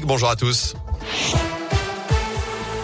Bonjour à tous.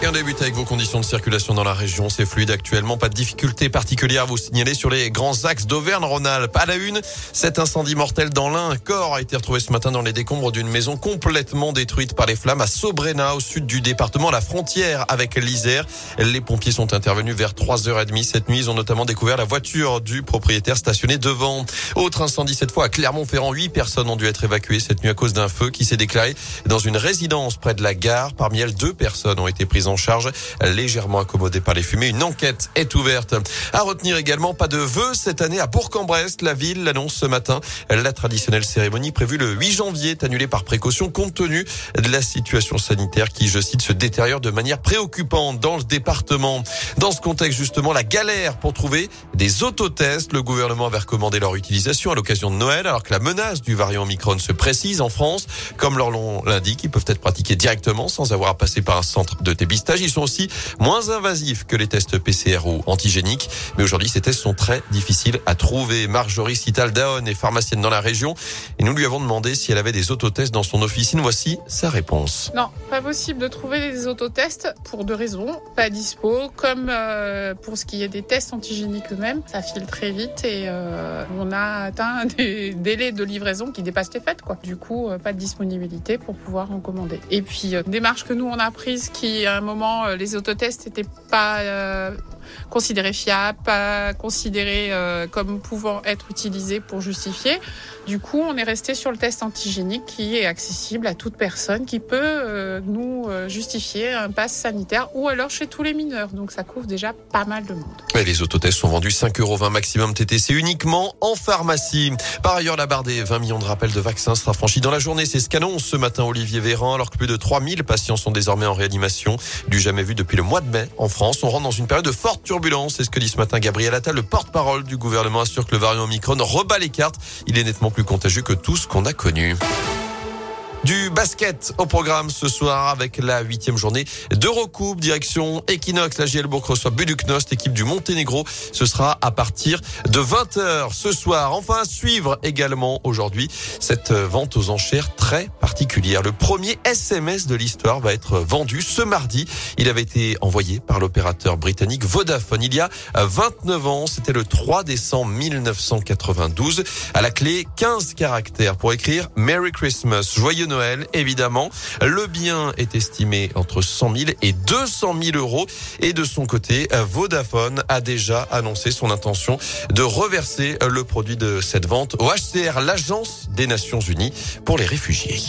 Et on débute avec vos conditions de circulation dans la région. C'est fluide actuellement. Pas de difficultés particulières à vous signaler sur les grands axes d'Auvergne-Rhône-Alpes. À la une, cet incendie mortel dans l'Ain. Un corps a été retrouvé ce matin dans les décombres d'une maison complètement détruite par les flammes à Sobrena, au sud du département, à la frontière avec l'Isère. Les pompiers sont intervenus vers 3h30 cette nuit. Ils ont notamment découvert la voiture du propriétaire stationnée devant. Autre incendie cette fois à Clermont-Ferrand. Huit personnes ont dû être évacuées cette nuit à cause d'un feu qui s'est déclaré dans une résidence près de la gare. Parmi elles, deux personnes ont été prises en charge, légèrement accommodé par les fumées. Une enquête est ouverte. À retenir également, pas de vœux cette année à Bourg-en-Bresse. La ville l'annonce ce matin. La traditionnelle cérémonie prévue le 8 janvier est annulée par précaution compte tenu de la situation sanitaire qui, je cite, se détériore de manière préoccupante dans le département. Dans ce contexte, justement, la galère pour trouver des autotests. Le gouvernement avait recommandé leur utilisation à l'occasion de Noël, alors que la menace du variant Omicron se précise en France. Comme leur nom l'indique, ils peuvent être pratiqués directement sans avoir à passer par un centre de ils sont aussi moins invasifs que les tests PCR ou antigéniques. Mais aujourd'hui, ces tests sont très difficiles à trouver. Marjorie Cital-Daon est pharmacienne dans la région et nous lui avons demandé si elle avait des autotests dans son officine. Voici sa réponse. Non, pas possible de trouver des autotests pour deux raisons. Pas dispo, comme euh, pour ce qui est des tests antigéniques eux-mêmes. Ça file très vite et euh, on a atteint des délais de livraison qui dépassent les fêtes. Quoi. Du coup, euh, pas de disponibilité pour pouvoir en commander. Et puis, démarche que nous, on a prise qui, à un moment, euh, les autotests n'étaient pas euh, considérés fiables, pas considérés euh, comme pouvant être utilisés pour justifier. Du coup, on est resté sur le test antigénique qui est accessible à toute personne qui peut nous justifier un pass sanitaire ou alors chez tous les mineurs. Donc ça couvre déjà pas mal de monde. les autotests sont vendus 5,20 euros maximum TTC uniquement en pharmacie. Par ailleurs, la barre des 20 millions de rappels de vaccins sera franchie dans la journée. C'est ce qu'annonce ce matin Olivier Véran alors que plus de 3000 patients sont désormais en réanimation du jamais vu depuis le mois de mai en France. On rentre dans une période de forte turbulence. C'est ce que dit ce matin Gabriel Attal, le porte-parole du gouvernement, assure que le variant Omicron rebat les cartes. Il est nettement plus contagieux que tout ce qu'on a connu. Du basket au programme ce soir avec la huitième journée d'Eurocoupe, direction Equinox. La GL Bourg reçoit Buduknost, équipe du Monténégro. Ce sera à partir de 20h ce soir. Enfin, suivre également aujourd'hui cette vente aux enchères très particulière. Le premier SMS de l'histoire va être vendu ce mardi. Il avait été envoyé par l'opérateur britannique Vodafone il y a 29 ans. C'était le 3 décembre 1992. À la clé, 15 caractères pour écrire Merry Christmas, joyeux Noël, évidemment. Le bien est estimé entre 100 000 et 200 000 euros. Et de son côté, Vodafone a déjà annoncé son intention de reverser le produit de cette vente au HCR, l'Agence des Nations Unies pour les réfugiés.